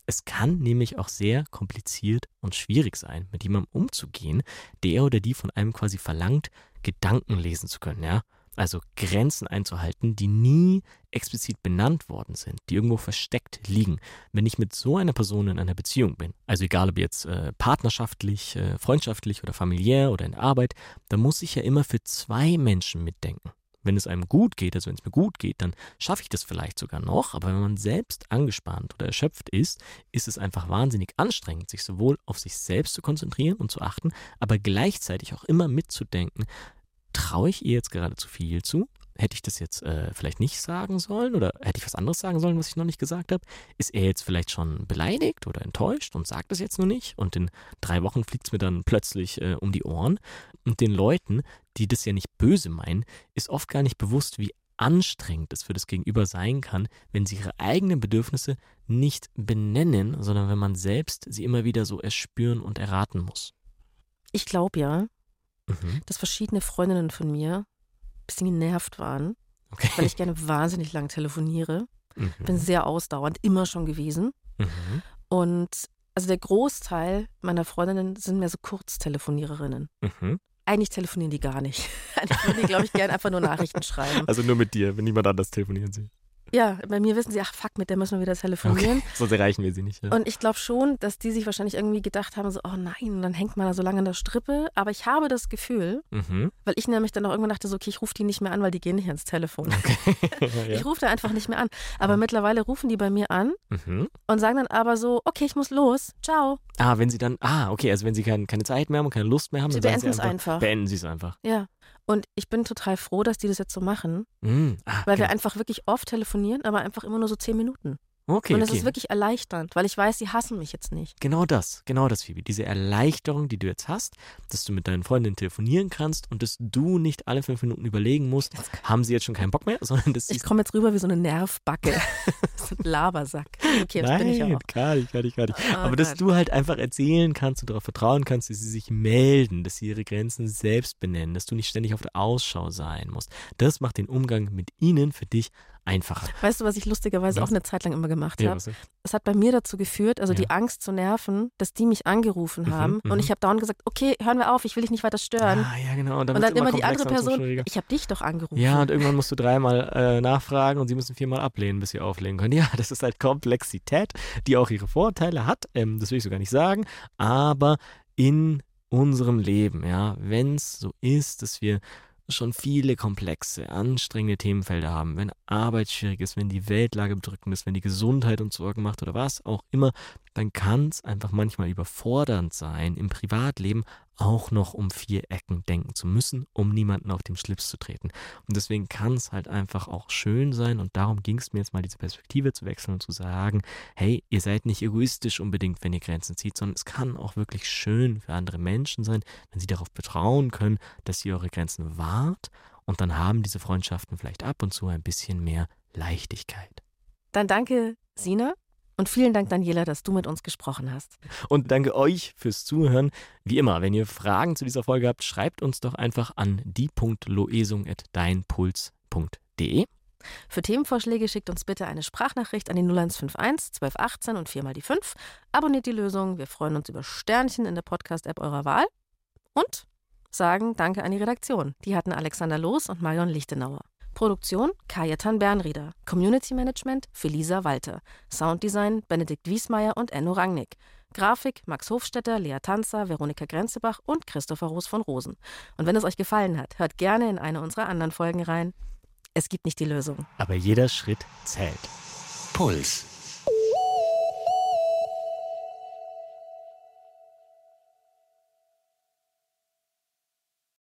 Es kann nämlich auch sehr kompliziert und schwierig sein, mit jemandem umzugehen, der oder die von einem quasi verlangt, Gedanken lesen zu können, ja also Grenzen einzuhalten, die nie explizit benannt worden sind, die irgendwo versteckt liegen. Wenn ich mit so einer Person in einer Beziehung bin, also egal ob jetzt äh, partnerschaftlich, äh, freundschaftlich oder familiär oder in der Arbeit, dann muss ich ja immer für zwei Menschen mitdenken. Wenn es einem gut geht, also wenn es mir gut geht, dann schaffe ich das vielleicht sogar noch, aber wenn man selbst angespannt oder erschöpft ist, ist es einfach wahnsinnig anstrengend, sich sowohl auf sich selbst zu konzentrieren und zu achten, aber gleichzeitig auch immer mitzudenken, traue ich ihr jetzt gerade zu viel zu? Hätte ich das jetzt äh, vielleicht nicht sagen sollen oder hätte ich was anderes sagen sollen, was ich noch nicht gesagt habe? Ist er jetzt vielleicht schon beleidigt oder enttäuscht und sagt es jetzt nur nicht? Und in drei Wochen fliegt es mir dann plötzlich äh, um die Ohren. Und den Leuten, die das ja nicht böse meinen, ist oft gar nicht bewusst, wie anstrengend es für das Gegenüber sein kann, wenn sie ihre eigenen Bedürfnisse nicht benennen, sondern wenn man selbst sie immer wieder so erspüren und erraten muss. Ich glaube ja, mhm. dass verschiedene Freundinnen von mir ein bisschen genervt waren, okay. weil ich gerne wahnsinnig lang telefoniere. Mhm. Bin sehr ausdauernd, immer schon gewesen. Mhm. Und also der Großteil meiner Freundinnen sind mehr so Kurztelefoniererinnen. Mhm. Eigentlich telefonieren die gar nicht. Eigentlich würden die, glaube ich, gerne einfach nur Nachrichten schreiben. Also nur mit dir, wenn niemand anders telefonieren sie. Ja, bei mir wissen sie, ach fuck, mit der müssen wir wieder telefonieren. Okay, sonst erreichen wir sie nicht. Ja. Und ich glaube schon, dass die sich wahrscheinlich irgendwie gedacht haben, so, oh nein, dann hängt man da so lange an der Strippe. Aber ich habe das Gefühl, mhm. weil ich nämlich dann auch irgendwann dachte, so, okay, ich rufe die nicht mehr an, weil die gehen nicht ans Telefon. Okay. ja. Ich rufe da einfach nicht mehr an. Aber ja. mittlerweile rufen die bei mir an mhm. und sagen dann aber so, okay, ich muss los, ciao. Ah, wenn sie dann, ah, okay, also wenn sie kein, keine Zeit mehr haben und keine Lust mehr haben, sie dann beenden sie einfach, einfach. Beenden sie es einfach. Ja. Und ich bin total froh, dass die das jetzt so machen, mm, ah, weil wir einfach wirklich oft telefonieren, aber einfach immer nur so zehn Minuten. Okay, und es okay. ist wirklich erleichternd, weil ich weiß, sie hassen mich jetzt nicht. Genau das, genau das, Phoebe. Diese Erleichterung, die du jetzt hast, dass du mit deinen Freundinnen telefonieren kannst und dass du nicht alle fünf Minuten überlegen musst, haben sie jetzt schon keinen Bock mehr, sondern dass Ich komme jetzt rüber wie so eine Nervbacke. so ein Labersack. Okay, jetzt Nein, bin ich auch. gar nicht, gar nicht, gar nicht. Oh, Aber dass Gott. du halt einfach erzählen kannst und darauf vertrauen kannst, dass sie sich melden, dass sie ihre Grenzen selbst benennen, dass du nicht ständig auf der Ausschau sein musst. Das macht den Umgang mit ihnen für dich einfacher. Weißt du, was ich lustigerweise was? auch eine Zeit lang immer gemacht habe? Ja, es hat bei mir dazu geführt, also ja. die Angst zu nerven, dass die mich angerufen mhm, haben mhm, und ich habe dauernd gesagt, okay, hören wir auf, ich will dich nicht weiter stören. Ah, ja, genau. Und dann, und dann immer, immer die andere Person, ich habe dich doch angerufen. Ja, und irgendwann musst du dreimal äh, nachfragen und sie müssen viermal ablehnen, bis sie auflegen können. Ja, das ist halt Komplexität, die auch ihre Vorteile hat, ähm, das will ich so gar nicht sagen, aber in unserem Leben, ja, wenn es so ist, dass wir schon viele komplexe, anstrengende Themenfelder haben, wenn Arbeit schwierig ist, wenn die Weltlage bedrückend ist, wenn die Gesundheit uns Sorgen macht oder was auch immer, dann kann es einfach manchmal überfordernd sein, im Privatleben auch noch um vier Ecken denken zu müssen, um niemanden auf den Schlips zu treten. Und deswegen kann es halt einfach auch schön sein und darum ging es mir jetzt mal diese Perspektive zu wechseln und zu sagen, hey, ihr seid nicht egoistisch unbedingt, wenn ihr Grenzen zieht, sondern es kann auch wirklich schön für andere Menschen sein, wenn sie darauf betrauen können, dass ihr eure Grenzen wahrt und dann haben diese Freundschaften vielleicht ab und zu ein bisschen mehr Leichtigkeit. Dann danke, Sina. Und vielen Dank, Daniela, dass du mit uns gesprochen hast. Und danke euch fürs Zuhören. Wie immer, wenn ihr Fragen zu dieser Folge habt, schreibt uns doch einfach an die.loesung.deinpuls.de. Für Themenvorschläge schickt uns bitte eine Sprachnachricht an die 0151 1218 und 4 mal die 5. Abonniert die Lösung. Wir freuen uns über Sternchen in der Podcast-App eurer Wahl. Und sagen Danke an die Redaktion. Die hatten Alexander Loos und Marion Lichtenauer. Produktion Kajetan Bernrieder. Community Management Felisa Walter. Sounddesign Benedikt Wiesmeier und Enno Rangnick. Grafik Max Hofstetter, Lea Tanzer, Veronika Grenzebach und Christopher Roos von Rosen. Und wenn es euch gefallen hat, hört gerne in eine unserer anderen Folgen rein. Es gibt nicht die Lösung. Aber jeder Schritt zählt. Puls.